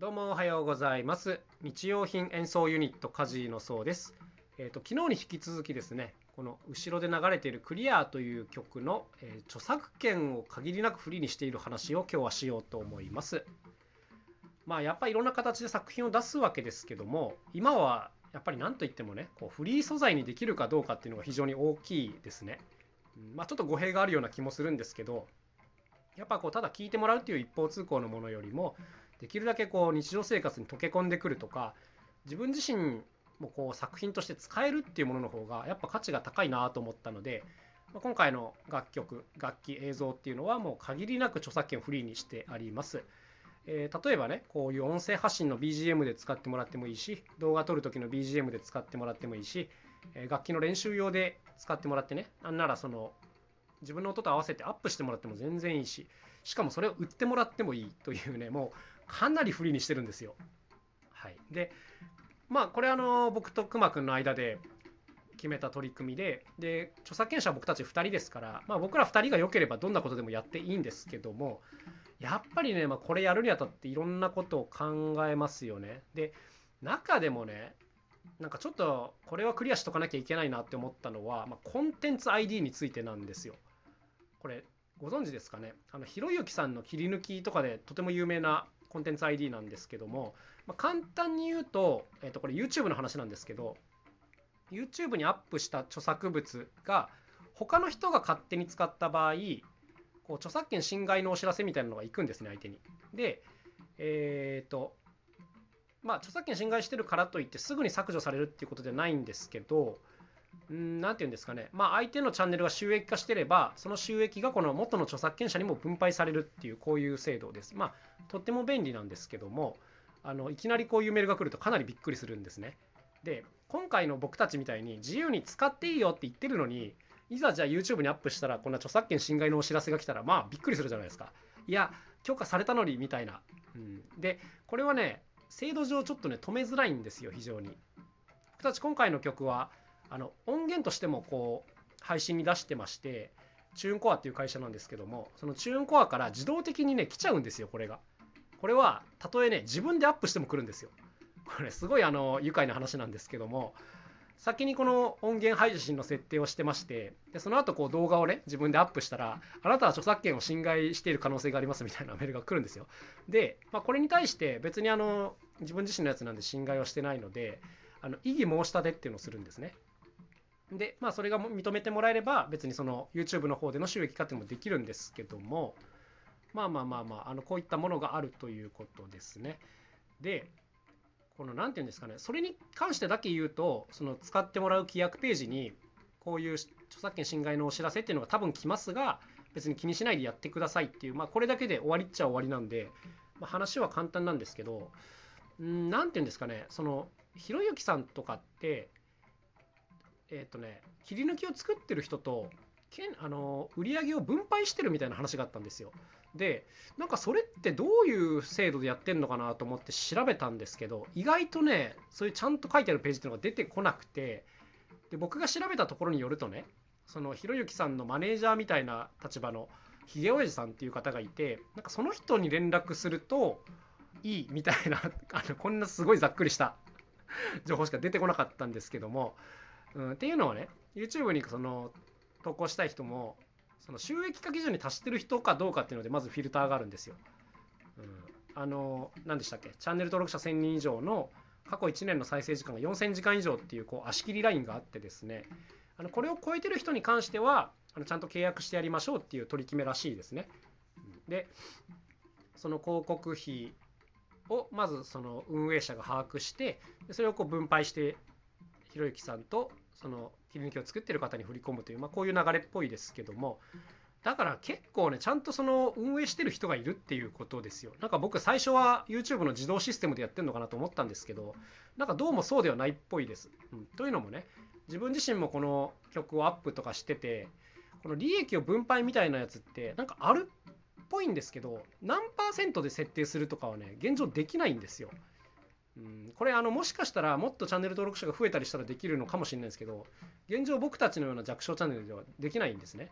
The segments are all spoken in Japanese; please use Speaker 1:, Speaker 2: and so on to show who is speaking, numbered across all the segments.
Speaker 1: どうもおはようございます。日用品演奏ユニットカジのそうです。えっ、と昨日に引き続きですねこの後ろで流れているクリアという曲の、えー著作権を限りなくフリーにしている話を今日はしようと思います。まあやっぱりいろんな形で作品を出すわけですけども今はやっぱり何といってもねこうフリー素材にできるかどうかっていうのが非常に大きいですね。うんまあちょっと語弊があるような気もするんですけどやっぱこうただ聞いてもらうっていう一方通行のものよりもできるだけこう日常生活に溶け込んでくるとか自分自身もこう作品として使えるっていうものの方がやっぱ価値が高いなと思ったのでまあ今回の楽曲楽器映像っていうのはもう限りなく著作権をフリーにしてあります。えー例えばねこういう音声発信の BGM で使ってもらってもいいし動画撮る時の BGM で使ってもらってもいいし、え楽器の練習用で使ってもらってねなんならその自分の音と合わせてアップしてもらっても全然いいししかもそれを売ってもらってもいいというねもうかなりフリーにしてるんですよ。はい、でまあこれあの僕とくまくんの間で決めた取り組みでで著作権者は僕たち2人ですから、まあ、僕ら2人が良ければどんなことでもやっていいんですけどもやっぱりね、まあ、これやるにあたっていろんなことを考えますよね。で中でもねなんかちょっとこれはクリアしとかなきゃいけないなって思ったのは、まあ、コンテンツ ID についてなんですよ。これご存知ですかね？あのひろゆきさんの切り抜きとかでとても有名なコンテンツ ID なんですけども、まあ、簡単に言うと,、えっとこれ YouTube の話なんですけど YouTube にアップした著作物が他の人が勝手に使った場合こう著作権侵害のお知らせみたいなのが行くんですね相手に。でえっ、とまあ著作権侵害してるからといってすぐに削除されるっていうことじゃないんですけどうんなんていうんですかね、まあ、相手のチャンネルが収益化してれば、その収益がこの元の著作権者にも分配されるっていう、こういう制度です。まあ、とっても便利なんですけども、あのいきなりこういうメールが来るとかなりびっくりするんですね。で、今回の僕たちみたいに自由に使っていいよって言ってるのに、いざじゃあ YouTube にアップしたら、こんな著作権侵害のお知らせが来たら、まあびっくりするじゃないですか。いや、許可されたのにみたいな。うん、で、これはね、制度上ちょっとね、止めづらいんですよ、非常に。僕たち今回の曲は、あの音源としてもこう配信に出してましてチューンコアっていう会社なんですけどもそのチューンコアから自動的にね来ちゃうんですよこれが。これはたとえね自分でアップしても来るんですよ。これすごいあの愉快な話なんですけども先にこの音源配信の設定をしてましてでその後こう動画をね自分でアップしたらあなたは著作権を侵害している可能性がありますみたいな メールが来るんですよ。で、まあ、これに対して別にあの自分自身のやつなんで侵害はしてないのであの異議申し立てっていうのをするんですね。で、まあ、それが認めてもらえれば別にその YouTube の方での収益化っていうのもできるんですけどもまあまあまあまああのこういったものがあるということですね。でこの何て言うんですかねそれに関してだけ言うとその使ってもらう規約ページにこういう著作権侵害のお知らせっていうのが多分来ますが別に気にしないでやってくださいっていう、まあ、これだけで終わりっちゃ終わりなんで、まあ、話は簡単なんですけど何て言うんですかねそのひろゆきさんとかってえっ、とね切り抜きを作ってる人とけんあの売り上げを分配してるみたいな話があったんですよ。でなんかそれってどういう制度でやってんのかなと思って調べたんですけど意外とねそういうちゃんと書いてあるページっていうのが出てこなくてで僕が調べたところによるとねそのひろゆきさんのマネージャーみたいな立場のひげおやじさんっていう方がいてなんかその人に連絡するといいみたいなあのこんなすごいざっくりした情報しか出てこなかったんですけどもうん、っていうのはね YouTube にその投稿したい人もその収益化基準に達してる人かどうかっていうのでまずフィルターがあるんですよ。うん、あの何でしたっけ？チャンネル登録者1000人以上の過去1年の再生時間が4000時間以上っていうこう足切りラインがあってですねあのこれを超えてる人に関してはあのちゃんと契約してやりましょうっていう取り決めらしいですね。でその広告費をまずその運営者が把握してそれをこう分配してひろゆきさんとその切り抜きを作ってる方に振り込むという、まあ、こういう流れっぽいですけどもだから結構ねちゃんとその運営してる人がいるっていうことですよ。なんか僕最初は YouTube の自動システムでやってるのかなと思ったんですけどなんかどうもそうではないっぽいです、うん、というのもね自分自身もこの曲をアップとかしててこの利益を分配みたいなやつってなんかあるっぽいんですけど何パーセントで設定するとかはね現状できないんですよ。うん、これあのもしかしたらもっとチャンネル登録者が増えたりしたらできるのかもしれないですけど現状僕たちのような弱小チャンネルではできないんですね。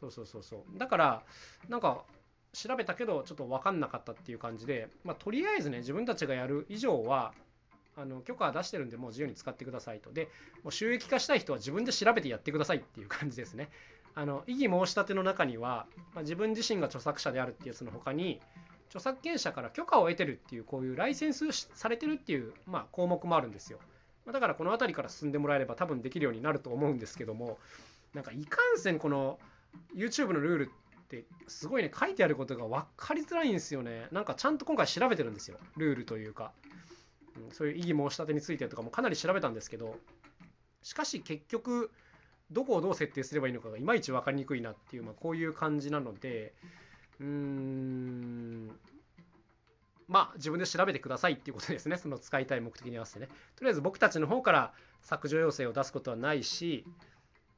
Speaker 1: そうそうそうそう。だからなんか調べたけどちょっと分かんなかったっていう感じで、まあ、とりあえずね自分たちがやる以上はあの許可は出してるんでもう自由に使ってくださいと。でもう収益化したい人は自分で調べてやってくださいっていう感じですね。あの異議申し立ての中には、まあ、自分自身が著作者であるっていうやつの他に著作権者から許可を得てるっていうこういうライセンスされてるっていう、まあ、項目もあるんですよ。だからこの辺りから進んでもらえれば多分できるようになると思うんですけどもなんかいかんせんこの YouTube のルールってすごいね書いてあることが分かりづらいんですよね。なんかちゃんと今回調べてるんですよ。ルールというか、うん、そういう異議申し立てについてとかもかなり調べたんですけどしかし結局どこをどう設定すればいいのかがいまいち分かりにくいなっていう、まあ、こういう感じなのでーん。まあ自分で調べてくださいっていうことですね。その使いたい目的に合わせてね。とりあえず僕たちの方から削除要請を出すことはないし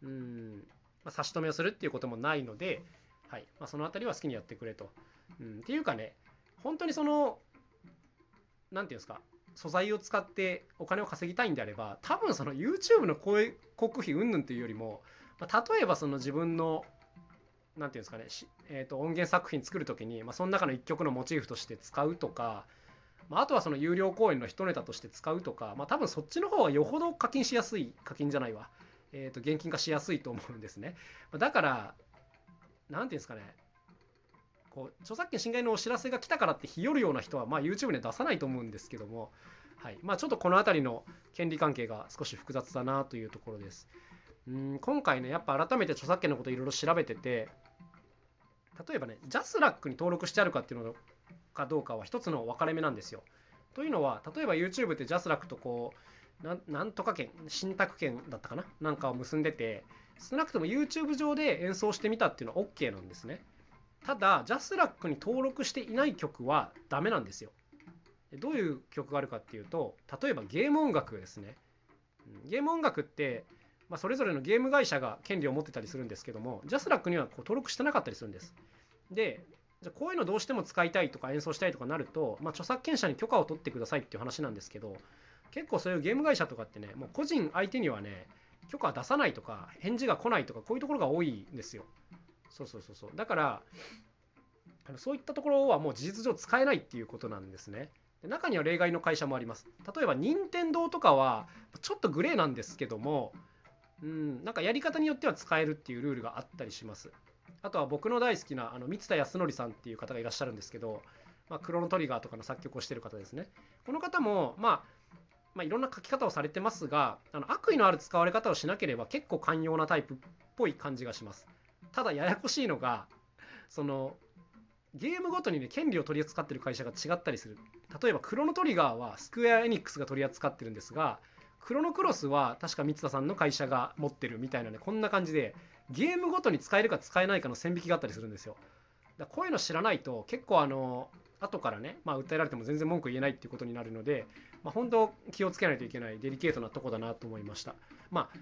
Speaker 1: うん、まあ、差し止めをするっていうこともないので、はい。まあ、その辺りは好きにやってくれと、うん、っていうかね本当にその何て言うんですか素材を使ってお金を稼ぎたいんであれば多分その YouTube の広告費云々というよりも、まあ、例えばその自分の何て言うんですかね、えー、と音源作品作る時に、まあ、その中の1曲のモチーフとして使うとか、まあ、あとはその有料公演の一ネタとして使うとか、まあ、多分そっちの方がよほど課金しやすい課金じゃないわ、えー、と現金化しやすいと思うんですね。だから何て言うんですかねこう著作権侵害のお知らせが来たからって日和るような人は、まあ、YouTube で出さないと思うんですけども、はい。まあ、ちょっとこの辺りの権利関係が少し複雑だなというところです。うん今回ねやっぱ改めて著作権のこといろいろ調べてて例えばね JASRAC に登録してあるかっていうのかどうかは一つの分かれ目なんですよ。というのは例えば YouTube って JASRAC とこうなんとか権信託権だったかな？なんかを結んでて少なくとも YouTube 上で演奏してみたっていうのは OK なんですね。ただ JASRAC に登録していない曲はダメなんですよ。どういう曲があるかっていうと例えばゲーム音楽ですね。ゲーム音楽ってまあ、それぞれのゲーム会社が権利を持ってたりするんですけども JASRAC にはこう登録してなかったりするんです。でじゃこういうのどうしても使いたいとか演奏したいとかなると、まあ、著作権者に許可を取ってくださいっていう話なんですけど結構そういうゲーム会社とかってねもう個人相手にはね許可出さないとか返事が来ないとかこういうところが多いんですよ。そうそうそうそうだからあのそういったところはもう事実上使えないっていうことなんですね。で中には例外の会社もあります。例えば任天堂とかはちょっとグレーなんですけどもうん、なんかやり方によっては使えるっていうルールがあったりします。あとは僕の大好きなあの三田康則さんっていう方がいらっしゃるんですけど、まあ、クロノトリガーとかの作曲をしてる方ですね。この方も、まあ、まあ、いろんな書き方をされてますが、あの悪意のある使われ方をしなければ結構寛容なタイプっぽい感じがします。ただややこしいのが、そのゲームごとにね、権利を取り扱ってる会社が違ったりする。例えば、クロノトリガーはスクエア・エニックスが取り扱ってるんですが、クロノクロスは確か三田さんの会社が持ってるみたいなねこんな感じでゲームごとに使えるか使えないかの線引きがあったりするんですよ。だこういうの知らないと結構あの後からね、まあ、訴えられても全然文句言えないっていうことになるので、まあ、本当気をつけないといけないデリケートなとこだなと思いました。まあ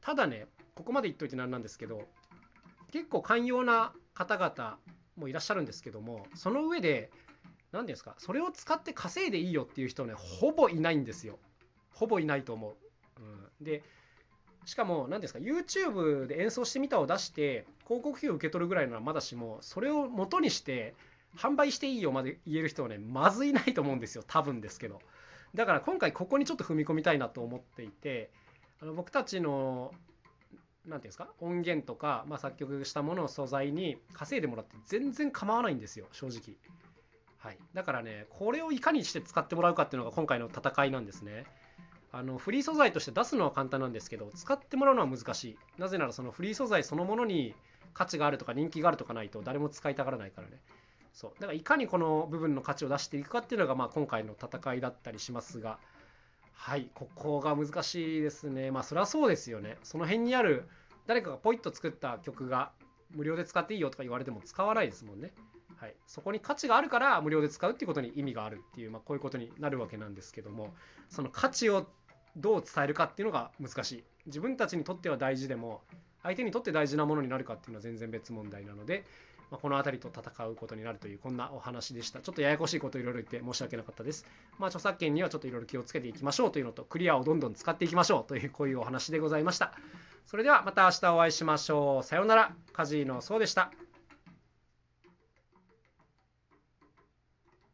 Speaker 1: ただねここまで言っといてなんなんですけど結構寛容な方々もいらっしゃるんですけどもその上で何ですかそれを使って稼いでいいよっていう人ねほぼいないんですよ。ほぼいないと思う。うん、でしかも何ですか YouTube で演奏してみたを出して広告費を受け取るぐらいならまだしもそれを元にして販売していいよまで言える人はねまずいないと思うんですよ。多分ですけど。だから今回ここにちょっと踏み込みたいなと思っていてあの僕たちの何ていうんですか音源とか、まあ、作曲したものを素材に稼いでもらって全然構わないんですよ正直。はい。だからねこれをいかにして使ってもらうかっていうのが今回の戦いなんですね。あのフリー素材として出すのは簡単なんですけど使ってもらうのは難しい。なぜならそのフリー素材そのものに価値があるとか人気があるとかないと誰も使いたがらないからね。そう。だからいかにこの部分の価値を出していくかっていうのがまあ今回の戦いだったりしますが。はい。ここが難しいですね。まあそれはそうですよね。その辺にある誰かがポイッと作った曲が無料で使っていいよとか言われても使わないですもんね。はい、そこに価値があるから無料で使うっていうことに意味があるっていう、まあ、こういうことになるわけなんですけども。その価値をどう伝えるかっていうのが難しい。自分たちにとっては大事でも相手にとって大事なものになるかっていうのは全然別問題なので、まあ、この辺りと戦うことになるというこんなお話でした。ちょっとややこしいこといろいろ言って申し訳なかったです、まあ、著作権にはちょっといろいろ気をつけていきましょうというのとクリアをどんどん使っていきましょうというこういうお話でございました。それではまた明日お会いしましょう。さようなら。カジーノそうでした。